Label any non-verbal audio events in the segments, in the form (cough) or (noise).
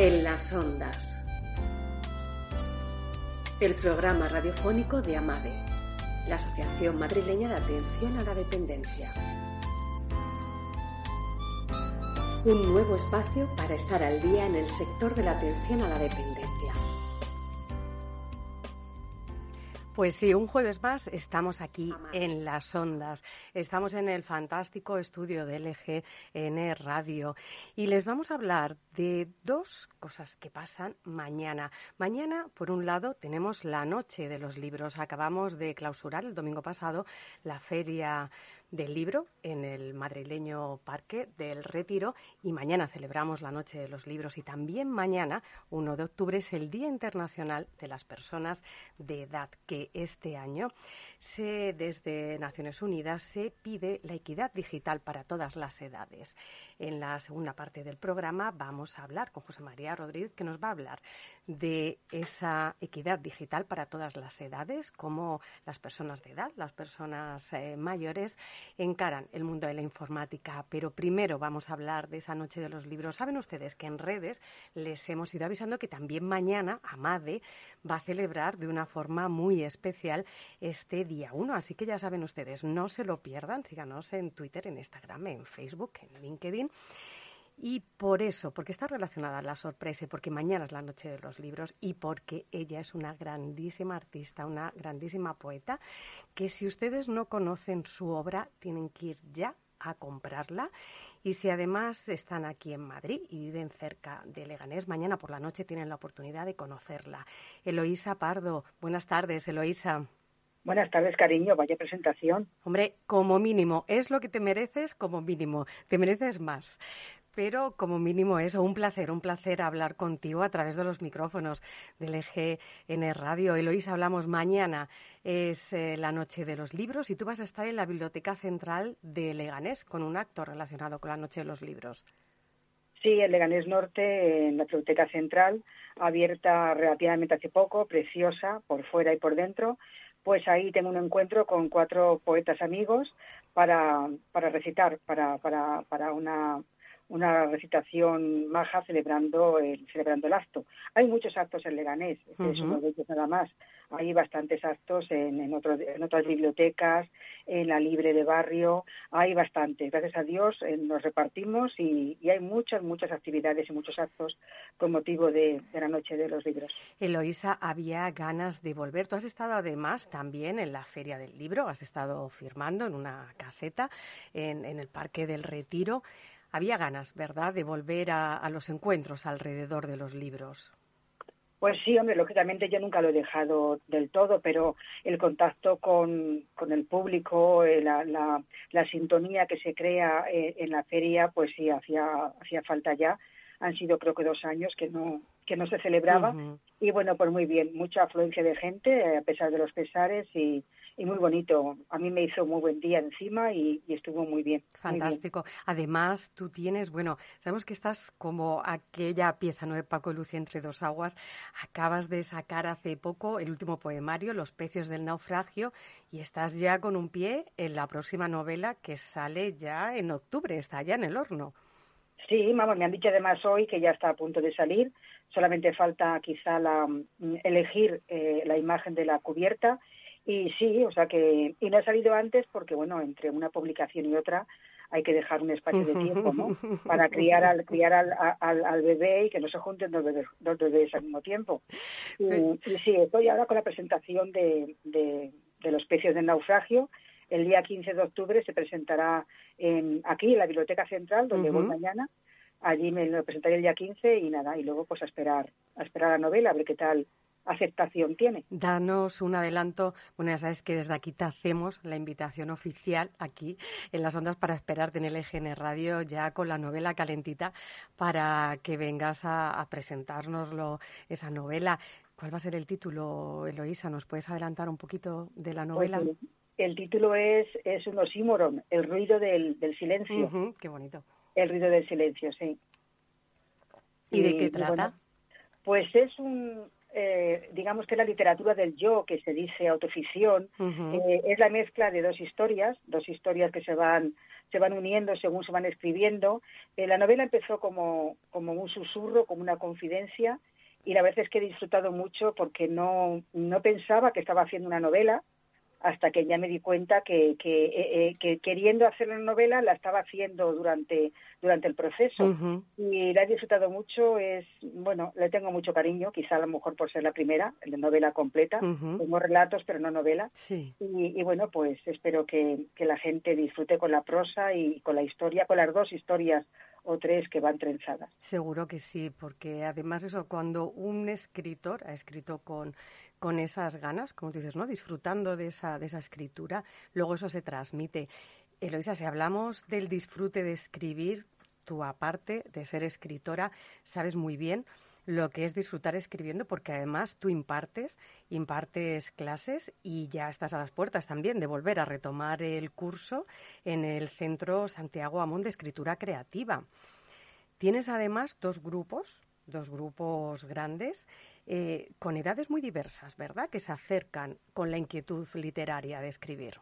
En las ondas. El programa radiofónico de AMADE, la Asociación Madrileña de Atención a la Dependencia. Un nuevo espacio para estar al día en el sector de la atención a la dependencia. Pues sí, un jueves más estamos aquí en las ondas. Estamos en el fantástico estudio de LGN Radio y les vamos a hablar de dos cosas que pasan mañana. Mañana, por un lado, tenemos la noche de los libros. Acabamos de clausurar el domingo pasado la feria del libro en el madrileño Parque del Retiro y mañana celebramos la Noche de los Libros y también mañana, 1 de octubre, es el Día Internacional de las Personas de Edad, que este año se, desde Naciones Unidas se pide la equidad digital para todas las edades. En la segunda parte del programa vamos a hablar con José María Rodríguez, que nos va a hablar de esa equidad digital para todas las edades, cómo las personas de edad, las personas eh, mayores encaran el mundo de la informática. Pero primero vamos a hablar de esa noche de los libros. Saben ustedes que en redes les hemos ido avisando que también mañana Amade va a celebrar de una forma muy especial este día 1. Así que ya saben ustedes, no se lo pierdan, síganos en Twitter, en Instagram, en Facebook, en LinkedIn. Y por eso, porque está relacionada la sorpresa, porque mañana es la noche de los libros y porque ella es una grandísima artista, una grandísima poeta, que si ustedes no conocen su obra, tienen que ir ya a comprarla. Y si además están aquí en Madrid y viven cerca de Leganés, mañana por la noche tienen la oportunidad de conocerla. Eloísa Pardo, buenas tardes, Eloísa. Buenas tardes, cariño. Vaya presentación. Hombre, como mínimo, es lo que te mereces como mínimo. Te mereces más pero como mínimo eso, un placer, un placer hablar contigo a través de los micrófonos del EGN Radio. Eloísa, hablamos mañana, es eh, la noche de los libros y tú vas a estar en la Biblioteca Central de Leganés con un acto relacionado con la noche de los libros. Sí, en Leganés Norte, en la Biblioteca Central, abierta relativamente hace poco, preciosa por fuera y por dentro, pues ahí tengo un encuentro con cuatro poetas amigos para, para recitar, para, para, para una una recitación maja celebrando el, celebrando el acto. Hay muchos actos en Leganés, este es uno de ellos nada más. Hay bastantes actos en, en, en otras bibliotecas, en la Libre de Barrio, hay bastantes. Gracias a Dios eh, nos repartimos y, hay muchas, muchas actividades y muchos actos con motivo de, la Noche de los Libros. Eloísa, había ganas de volver. Tú has estado además también en la Feria del Libro, has estado firmando en una caseta en, en el Parque del Retiro había ganas, ¿verdad?, de volver a, los encuentros alrededor de los libros. Pues sí, hombre, lógicamente yo nunca lo he dejado del todo, pero el contacto con, con el público, eh, la, la, la, sintonía que se crea eh, en la feria, pues sí, hacía, hacía falta ya. Han sido creo que dos años que no, que no se celebraba. Y bueno, pues muy bien, mucha afluencia de gente, a pesar de los pesares, y, y muy bonito. A mí me hizo muy buen día encima y, estuvo muy bien. Fantástico. Además, tú tienes, bueno, sabemos que estás como aquella pieza, ¿no? De Paco Lucía entre dos aguas. Acabas de sacar hace poco el último poemario, Los pecios del naufragio, y estás ya con un pie en la próxima novela que sale ya en octubre, está ya en el horno. Sí, vamos, me han dicho además hoy que ya está a punto de salir. Solamente falta quizá la, mm, elegir eh, la imagen de la cubierta y sí, o sea que, y no ha salido antes porque, bueno, entre una publicación y otra hay que dejar un espacio de tiempo, ¿no? (laughs) Para criar al, criar al, al, al bebé y que no se junten dos bebés, dos bebés al mismo tiempo. Y, sí, estoy ahora con la presentación de, de, de los pecios del naufragio. El día 15 de octubre se presentará en, aquí en la Biblioteca Central, donde voy mañana. Allí me lo presentaré el día 15 y nada, y luego pues a esperar, a esperar la novela, a ver qué tal aceptación tiene. Danos un adelanto. Bueno, ya sabes que desde aquí te hacemos la invitación oficial aquí en las ondas para esperarte en el EGN Radio ya con la novela calentita para que vengas a, presentárnoslo, esa novela. ¿Cuál va a ser el título, Eloísa? ¿Nos puedes adelantar un poquito de la pues novela? el, título es, es un oxímoron, el ruido del, del silencio. qué bonito. El ruido del silencio, sí. ¿Y, de qué trata? pues es un, eh, digamos que la literatura del yo, que se dice autoficción, eh, es la mezcla de dos historias, dos historias que se van se van uniendo según se van escribiendo. Eh, la novela empezó como, como un susurro, como una confidencia, y la verdad es que he disfrutado mucho porque no, no pensaba que estaba haciendo una novela, hasta que ya me di cuenta que, que, eh, eh, queriendo hacer la novela la estaba haciendo durante, durante el proceso. Y la he disfrutado mucho, es, bueno, le tengo mucho cariño, quizá a lo mejor por ser la primera, la novela completa, tengo relatos pero no novela. Y, bueno, pues espero que, que la gente disfrute con la prosa y con la historia, con las dos historias o tres que van trenzadas. Seguro que sí, porque además eso, cuando un escritor ha escrito con con esas ganas, como dices, ¿no? Disfrutando de esa, de esa escritura, luego eso se transmite. Eloisa, si hablamos del disfrute de escribir, tú aparte de ser escritora, sabes muy bien lo que es disfrutar escribiendo, porque además tú impartes, impartes clases y ya estás a las puertas también de volver a retomar el curso en el Centro Santiago Amón de Escritura Creativa. Tienes además dos grupos, dos grupos grandes eh, con edades muy diversas, ¿verdad? Que se acercan con la inquietud literaria de escribir.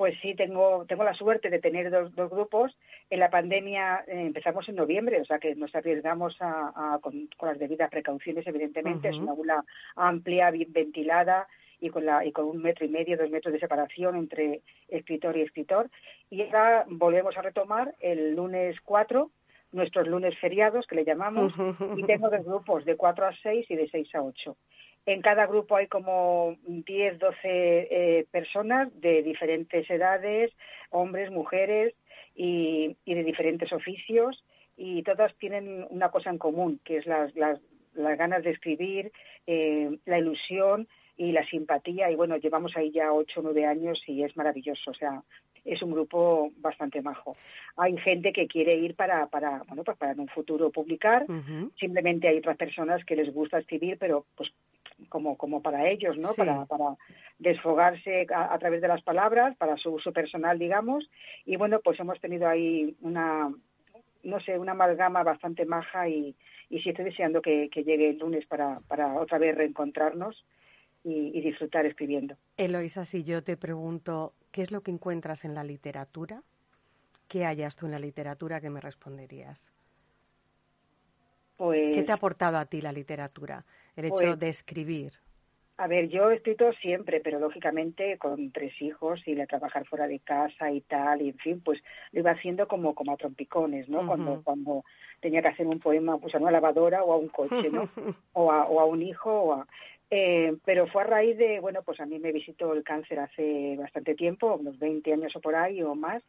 Pues sí, tengo, tengo la suerte de tener dos, dos grupos. En la pandemia eh, empezamos en noviembre, o sea que nos arriesgamos a, con, las debidas precauciones, evidentemente. Es una aula amplia, bien ventilada y con, la, y con un metro y medio, dos metros de separación entre escritor y escritor. Y ahora volvemos a retomar el lunes 4 nuestros lunes feriados, que le llamamos, y tengo dos grupos, de 4 a 6 y de 6 a 8. En cada grupo hay como 10, 12 eh, personas de diferentes edades, hombres, mujeres y, de diferentes oficios, y todas tienen una cosa en común, que es las, las, ganas de escribir, eh, la ilusión y la simpatía. Y bueno, llevamos ahí ya 8 o 9 años y es maravilloso. O sea, es un grupo bastante majo. Hay gente que quiere ir para, para bueno, pues para en un futuro publicar. Simplemente hay otras personas que les gusta escribir, pero pues como, como para ellos, ¿no? Para, para desfogarse a, través de las palabras, para su uso personal, digamos. Y bueno, pues hemos tenido ahí una, no sé, una amalgama bastante maja y, y sí estoy deseando que, que llegue el lunes para, para otra vez reencontrarnos y, disfrutar escribiendo. Eloisa, si yo te pregunto, ¿qué es lo que encuentras en la literatura? ¿Qué hallas tú en la literatura que me responderías? Pues, ¿Qué te ha aportado a ti la literatura? El hecho pues de escribir. A ver, yo he escrito siempre, pero lógicamente con tres hijos y de trabajar fuera de casa y tal, y en fin, pues lo iba haciendo como, como a trompicones, ¿no? Cuando cuando tenía que hacer un poema pues a una lavadora o a un coche, ¿no? (laughs) o, a, o a un hijo o a... Eh, pero fue a raíz de, bueno, pues a mí me visitó el cáncer hace bastante tiempo, unos 20 años o por ahí o más,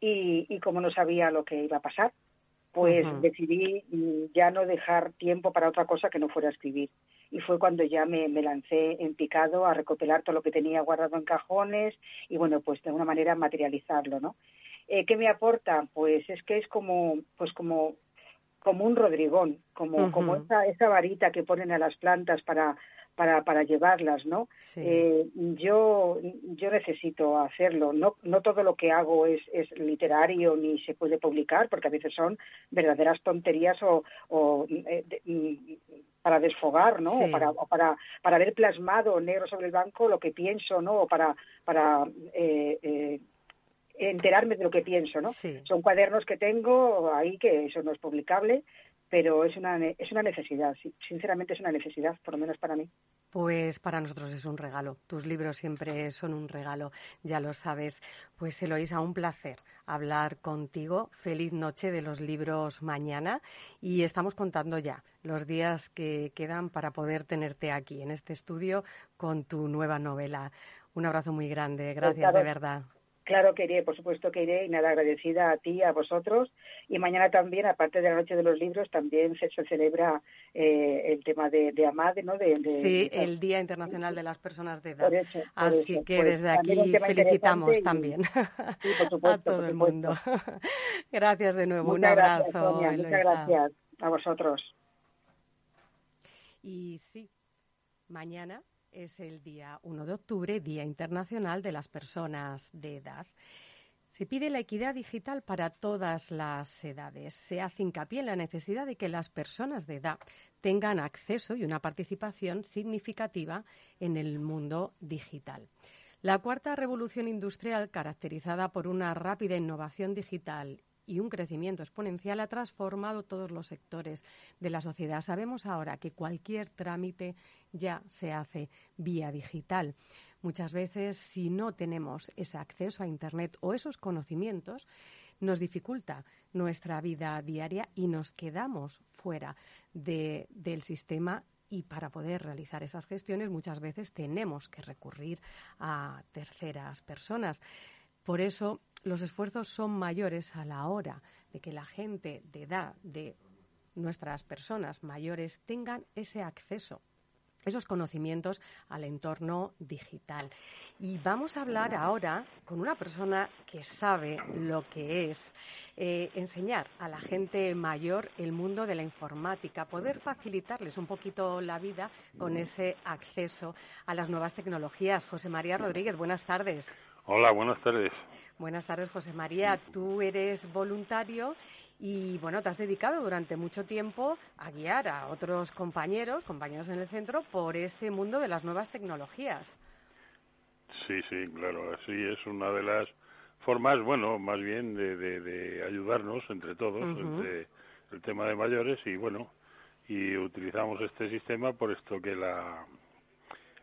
y, y como no sabía lo que iba a pasar, pues decidí ya no dejar tiempo para otra cosa que no fuera escribir. Y fue cuando ya me, me, lancé en picado a recopilar todo lo que tenía guardado en cajones y, bueno, pues de alguna manera materializarlo, ¿no? Eh, ¿Qué me aporta? Pues es que es como, pues como como un rodrigón, como, como esa, esa varita que ponen a las plantas para, para, para llevarlas, ¿no? Eh, yo, yo necesito hacerlo. No, no todo lo que hago es, es literario ni se puede publicar, porque a veces son verdaderas tonterías o, o eh, mm, para desfogar, ¿no? O para, para, para ver plasmado negro sobre el banco lo que pienso, ¿no? O para, para eh, enterarme de lo que pienso, ¿no? Son cuadernos que tengo ahí que eso no es publicable, pero es una, es una necesidad, sinceramente es una necesidad, por lo menos para mí. Pues para nosotros es un regalo. Tus libros siempre son un regalo, ya lo sabes. Pues Eloisa, un placer hablar contigo. Feliz noche de los libros mañana y estamos contando ya los días que quedan para poder tenerte aquí en este estudio con tu nueva novela. Un abrazo muy grande. Gracias de verdad. Claro que iré, por supuesto que iré y nada, agradecida a ti, a vosotros. Y mañana también, aparte de la Noche de los Libros, también se, celebra eh, el tema de, de AMADE, ¿no? De, sí, el Día Internacional de las Personas de Edad. Así que pues desde aquí felicitamos también (laughs) a todo el mundo. (laughs) gracias de nuevo, un abrazo. muchas gracias a vosotros. Y sí, mañana es el día 1 de octubre, Día Internacional de las Personas de Edad. Se pide la equidad digital para todas las edades. Se hace hincapié en la necesidad de que las personas de edad tengan acceso y una participación significativa en el mundo digital. La cuarta revolución industrial, caracterizada por una rápida innovación digital y un crecimiento exponencial ha transformado todos los sectores de la sociedad. Sabemos ahora que cualquier trámite ya se hace vía digital. Muchas veces, si no tenemos ese acceso a Internet o esos conocimientos, nos dificulta nuestra vida diaria y nos quedamos fuera del sistema y para poder realizar esas gestiones muchas veces tenemos que recurrir a terceras personas. Por eso los esfuerzos son mayores a la hora de que la gente de edad de nuestras personas mayores tengan ese acceso esos conocimientos al entorno digital. Y vamos a hablar ahora con una persona que sabe lo que es eh, enseñar a la gente mayor el mundo de la informática, poder facilitarles un poquito la vida con ese acceso a las nuevas tecnologías. José María Rodríguez, buenas tardes. Hola, buenas tardes. Buenas tardes, José María. Tú eres voluntario y bueno, te has dedicado durante mucho tiempo a guiar a otros compañeros, compañeros en el centro, por este mundo de las nuevas tecnologías. Sí, sí, claro, así es una de las formas, bueno, más bien de, de, ayudarnos entre todos, entre el tema de mayores y bueno, y utilizamos este sistema por esto que la,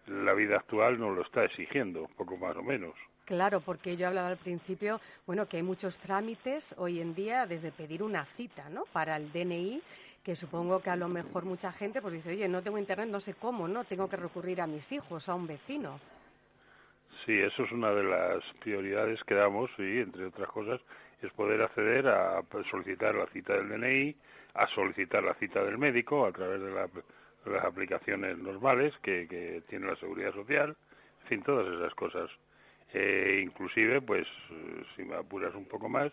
la vida actual nos lo está exigiendo, poco más o menos. Claro, porque yo hablaba al principio, bueno, que hay muchos trámites hoy en día, desde pedir una cita, ¿no? Para el DNI, que supongo que a lo mejor mucha gente pues dice, oye, no tengo internet, no sé cómo, ¿no? Tengo que recurrir a mis hijos, a un vecino. Sí, eso es una de las prioridades que damos, y entre otras cosas, es poder acceder a solicitar la cita del DNI, a solicitar la cita del médico a través de, las aplicaciones normales que, que tiene la Seguridad Social, en fin, todas esas cosas eh, inclusive, pues, si me apuras un poco más,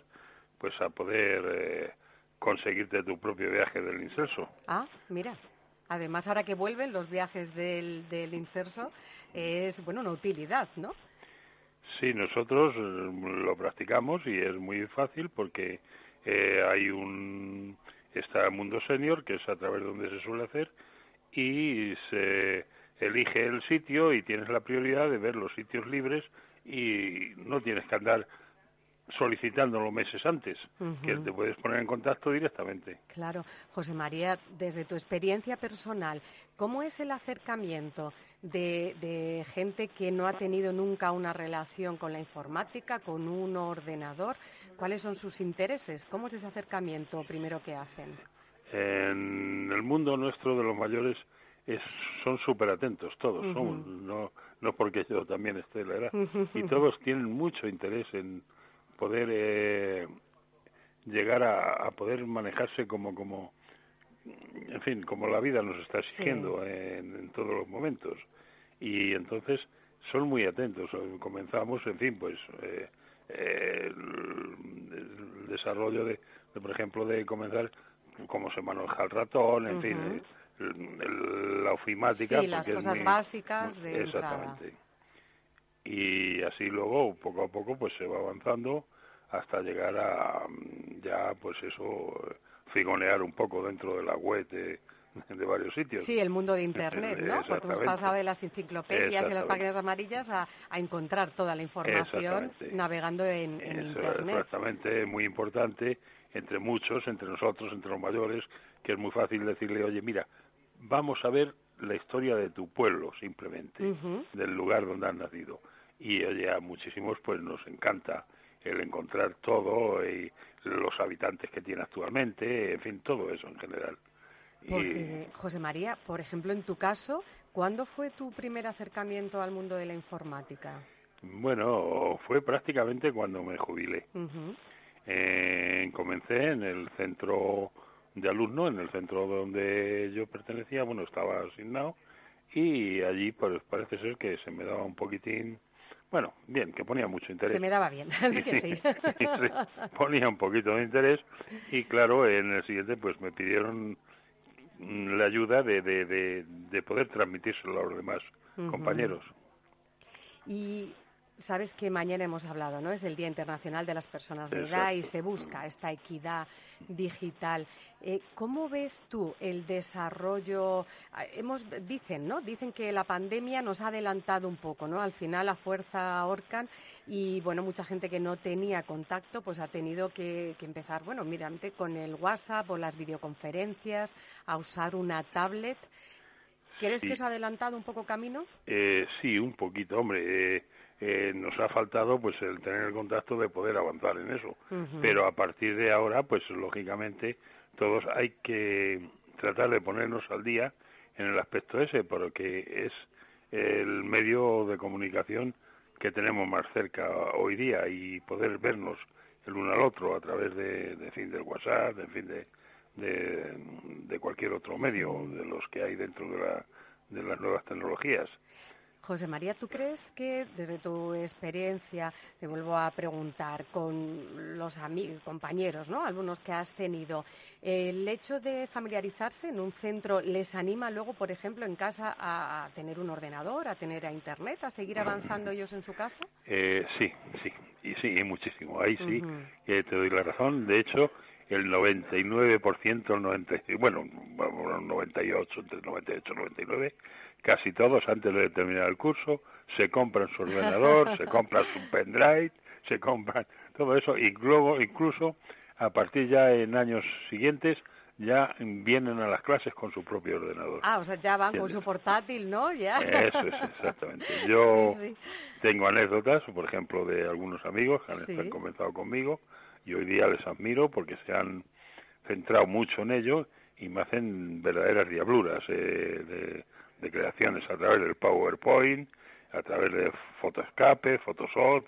pues a poder eh, conseguirte tu propio viaje del inserso. Ah, mira. Además, ahora que vuelven los viajes del, del inserso, es, bueno, una utilidad, ¿no? Sí, nosotros eh, lo practicamos y es muy fácil porque eh, hay un está el Mundo Senior, que es a través de donde se suele hacer, y se elige el sitio y tienes la prioridad de ver los sitios libres y no tienes que andar solicitándolo meses antes, que te puedes poner en contacto directamente. Claro. José María, desde tu experiencia personal, ¿cómo es el acercamiento de, de, gente que no ha tenido nunca una relación con la informática, con un ordenador? ¿Cuáles son sus intereses? ¿Cómo es ese acercamiento primero que hacen? En el mundo nuestro de los mayores son súper atentos todos, no, no porque yo también esté la edad, y todos tienen mucho interés en poder eh, llegar a, poder manejarse como, como, en fin, como la vida nos está exigiendo en, todos los momentos. Y entonces son muy atentos. Comenzamos, en fin, pues eh, el, desarrollo de, por ejemplo, de comenzar cómo se maneja el ratón, en fin, la ofimática. Sí, las cosas básicas de Exactamente. Y así luego, poco a poco, pues se va avanzando hasta llegar a mm, ya, pues eso, figonear un poco dentro de la web de, varios sitios. Sí, el mundo de Internet, (laughs) ¿no? Porque hemos pasado de las enciclopedias y las páginas amarillas a, a encontrar toda la información navegando en, en Internet. Exactamente, muy importante entre muchos, entre nosotros, entre los mayores, que es muy fácil decirle, oye, mira, vamos a ver la historia de tu pueblo simplemente, del lugar donde has nacido. Y oye, a muchísimos pues nos encanta el encontrar todo y los habitantes que tiene actualmente, en fin, todo eso en general. Porque, José María, por ejemplo, en tu caso, ¿cuándo fue tu primer acercamiento al mundo de la informática? Bueno, fue prácticamente cuando me jubilé. eh, comencé en el centro de alumno en el centro donde yo pertenecía, bueno, estaba asignado y allí pues parece ser que se me daba un poquitín, bueno, bien, que ponía mucho interés. Se me daba bien, (laughs) que sí. (laughs) ponía un poquito de interés y claro, en el siguiente pues me pidieron la ayuda de, de, de, poder transmitírselo a los demás compañeros. Y Sabes que mañana hemos hablado, ¿no? Es el Día Internacional de las Personas de Edad y se busca esta equidad digital. Eh, ¿Cómo ves tú el desarrollo? Ah, hemos, dicen, ¿no? Dicen que la pandemia nos ha adelantado un poco, ¿no? Al final la fuerza ahorcan y, bueno, mucha gente que no tenía contacto, pues ha tenido que, empezar, bueno, mirante con el WhatsApp o las videoconferencias, a usar una tablet. ¿Crees que os ha adelantado un poco camino? Eh, sí, un poquito, hombre. Eh, eh, nos ha faltado pues el tener el contacto de poder avanzar en eso. Pero a partir de ahora, pues lógicamente todos hay que tratar de ponernos al día en el aspecto ese, porque es el medio de comunicación que tenemos más cerca hoy día y poder vernos el uno al otro a través de, de fin del WhatsApp, en fin de, de, de, cualquier otro medio de los que hay dentro de, la, de las nuevas tecnologías. José María, ¿tú crees que desde tu experiencia, te vuelvo a preguntar, con los compañeros, ¿no? algunos que has tenido, el hecho de familiarizarse en un centro les anima luego, por ejemplo, en casa a, tener un ordenador, a tener a Internet, a seguir avanzando ellos en su casa? Eh, sí, sí, y sí, muchísimo. Ahí sí, te doy la razón. De hecho, el 99%, el 90, bueno, 98, entre 98 y 99, casi todos antes de terminar el curso se compran su ordenador, se (laughs) compran su pendrive, se compran todo eso y luego incluso a partir ya en años siguientes ya vienen a las clases con su propio ordenador. Ah, o sea, ya van con su portátil, ¿no? Ya. Eso es, exactamente. (laughs) Yo tengo anécdotas, por ejemplo, de algunos amigos que han, comenzado conmigo y hoy día les admiro porque se han centrado mucho en ello y me hacen verdaderas diabluras eh, de, de creaciones a través del PowerPoint, a través de Photoscape, Photoshop.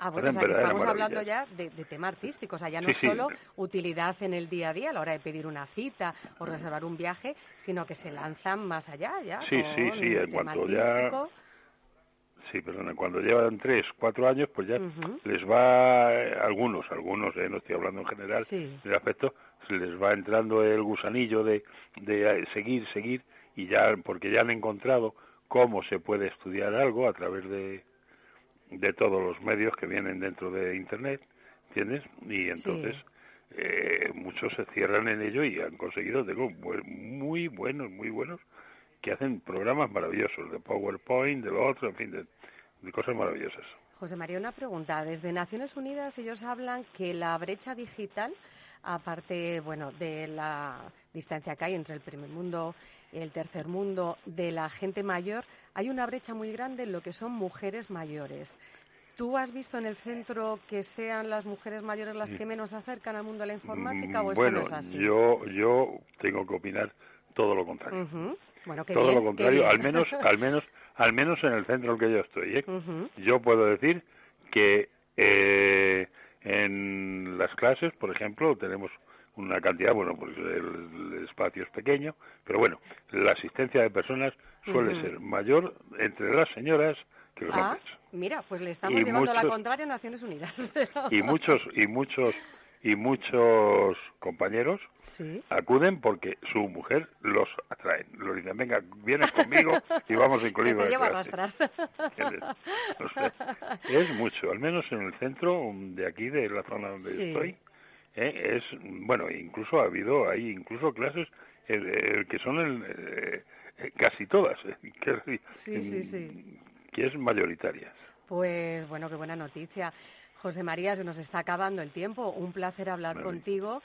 Ah, bueno, o sea, que estamos hablando ya de, tema artístico, o sea, ya no solo utilidad en el día a día a la hora de pedir una cita o reservar un viaje, sino que se lanzan más allá ya. Sí, sí, sí, en cuanto ya... Sí, perdona, cuando llevan tres, cuatro años, pues ya les va, eh, algunos, algunos, eh, no estoy hablando en general, sí. del aspecto, les va entrando el gusanillo de, de eh, seguir, seguir, y ya porque ya han encontrado cómo se puede estudiar algo a través de, de todos los medios que vienen dentro de internet ¿entiendes? y entonces eh, muchos se cierran en ello y han conseguido tengo muy buenos muy buenos que hacen programas maravillosos de PowerPoint de lo otro en fin de, de cosas maravillosas José María una pregunta desde Naciones Unidas ellos hablan que la brecha digital aparte bueno de la distancia que hay entre el primer mundo el tercer mundo, de la gente mayor, hay una brecha muy grande en lo que son mujeres mayores. ¿Tú has visto en el centro que sean las mujeres mayores las que menos se acercan al mundo de la informática o esto no es así? Yo, yo tengo que opinar todo lo contrario. bueno, todo lo contrario, al menos, al menos, (laughs) al menos en el centro en el que yo estoy. ¿eh? Yo puedo decir que eh, en las clases, por ejemplo, tenemos una cantidad, bueno, pues el, espacio es pequeño, pero bueno, la asistencia de personas suele ser mayor entre las señoras que los ah, Mira, pues le estamos llevando la contraria a Naciones Unidas. (laughs) y muchos, y muchos, y muchos compañeros acuden porque su mujer los atrae. Los dicen, venga, vienes conmigo y vamos (laughs) incluidos. (laughs) es mucho, al menos en el centro de aquí, de la zona donde estoy ¿eh? es bueno incluso ha habido hay incluso clases que son el, eh, casi todas ¿eh? (laughs) que, que es mayoritaria pues bueno qué buena noticia José María, se nos está acabando el tiempo. Un placer hablar contigo.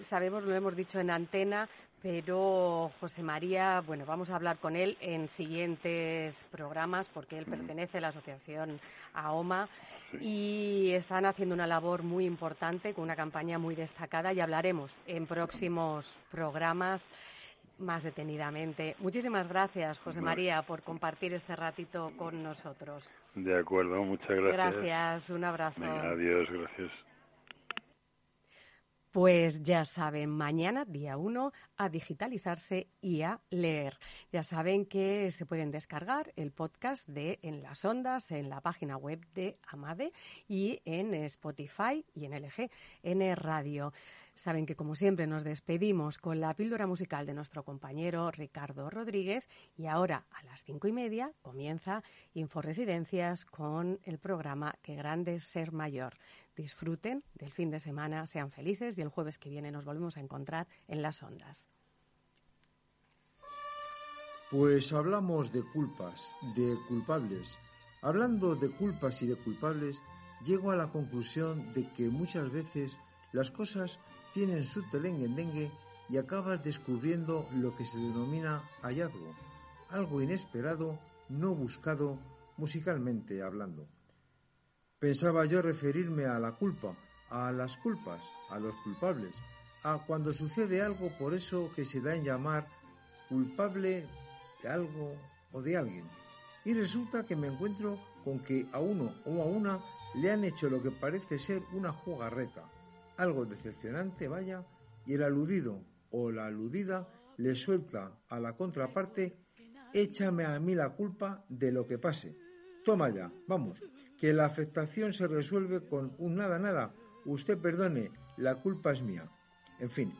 sabemos, lo hemos dicho en antena, pero José María, bueno, vamos a hablar con él en siguientes programas porque él pertenece a la asociación AOMA y están haciendo una labor muy importante con una campaña muy destacada y hablaremos en próximos programas más detenidamente. Muchísimas gracias, José María, por compartir este ratito con nosotros. De acuerdo, muchas gracias. Gracias, un abrazo. adiós, gracias. Pues ya saben, mañana, día 1, a digitalizarse y a leer. Ya saben que se pueden descargar el podcast de En las Ondas en la página web de Amade y en Spotify y en LG, en Radio. Saben que como siempre nos despedimos con la píldora musical de nuestro compañero Ricardo Rodríguez y ahora a las cinco y media comienza Inforesidencias con el programa Que grande es ser mayor. Disfruten del fin de semana, sean felices y el jueves que viene nos volvemos a encontrar en las ondas. Pues hablamos de culpas, de culpables. Hablando de culpas y de culpables, llego a la conclusión de que muchas veces las cosas tienen su telengue y acabas descubriendo lo que se denomina hallazgo, algo inesperado, no buscado, musicalmente hablando. Pensaba yo referirme a la culpa, a las culpas, a los culpables, a cuando sucede algo por eso que se da en llamar culpable de algo o de alguien. Y resulta que me encuentro con que a uno o a una le han hecho lo que parece ser una jugarreta, algo decepcionante, vaya, y el aludido o la aludida le suelta a la contraparte, échame a mí la culpa de lo que pase. Toma ya, vamos, que la afectación se resuelve con un nada, nada, usted perdone, la culpa es mía. En fin,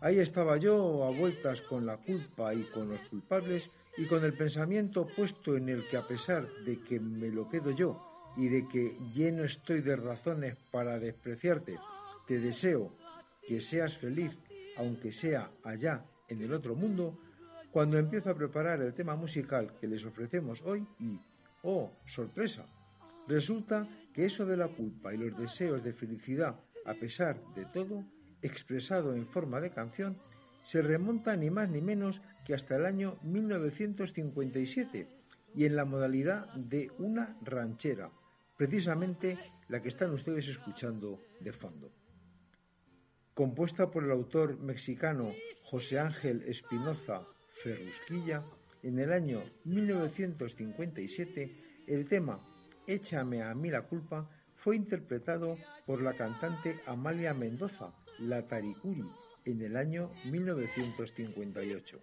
ahí estaba yo a vueltas con la culpa y con los culpables y con el pensamiento puesto en el que a pesar de que me lo quedo yo y de que lleno estoy de razones para despreciarte, te deseo que seas feliz, aunque sea allá en el otro mundo, cuando empiezo a preparar el tema musical que les ofrecemos hoy y, oh, sorpresa, resulta que eso de la culpa y los deseos de felicidad, a pesar de todo, expresado en forma de canción, se remonta ni más ni menos que hasta el año 1957 y en la modalidad de una ranchera, precisamente la que están ustedes escuchando de fondo. Compuesta por el autor mexicano José Ángel Espinoza Ferrusquilla, en el año 1957 el tema Échame a mí la culpa fue interpretado por la cantante Amalia Mendoza, la Taricuri, en el año 1958.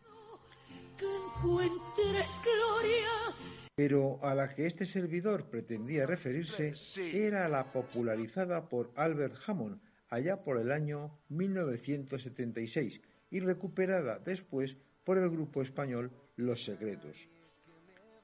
Pero a la que este servidor pretendía referirse era la popularizada por Albert Hammond allá por el año 1976 y recuperada después por el grupo español Los Secretos.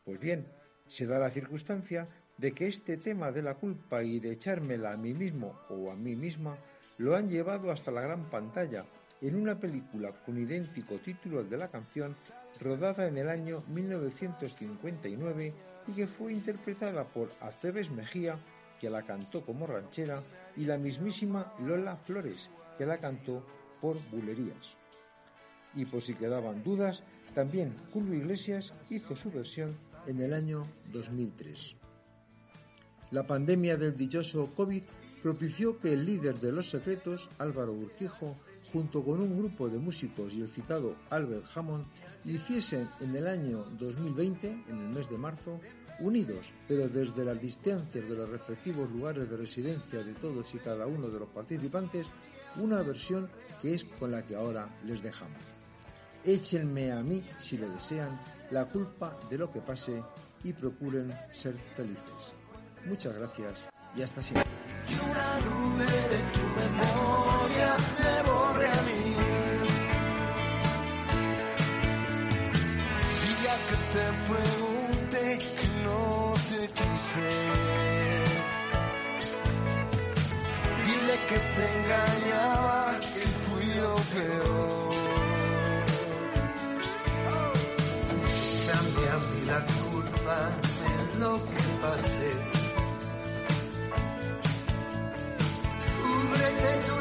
Pues bien, se da la circunstancia de que este tema de la culpa y de echármela a mí mismo o a mí misma lo han llevado hasta la gran pantalla en una película con idéntico título de la canción, rodada en el año 1959 y que fue interpretada por Aceves Mejía, que la cantó como ranchera, y la mismísima Lola Flores, que la cantó por bulerías. Y por si quedaban dudas, también Julio Iglesias hizo su versión en el año 2003. La pandemia del dichoso COVID propició que el líder de los secretos, Álvaro Urquijo, junto con un grupo de músicos y el citado Albert Hammond, hiciesen en el año 2020, en el mes de marzo, unidos, pero desde las distancias de los respectivos lugares de residencia de todos y cada uno de los participantes, una versión que es con la que ahora les dejamos. Échenme a mí, si lo desean, la culpa de lo que pase y procuren ser felices. Muchas gracias y hasta siempre. Que te engañaba y fui lo peor. Échame a mí la culpa de lo que pasé. Cúbrete tu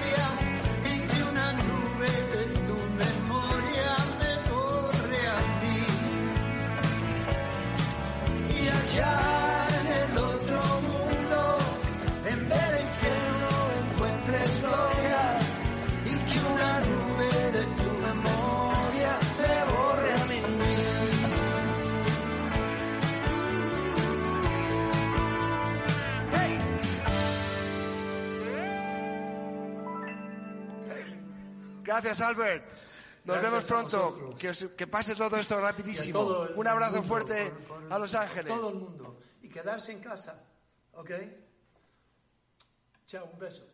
gloria. Gracias, Albert. Nos Gracias vemos pronto. Que, os- que pase todo esto rapidísimo. todo Un abrazo mundo, fuerte a Los Ángeles. Todo el mundo. Y quedarse en casa. ¿Ok? Chao, un beso.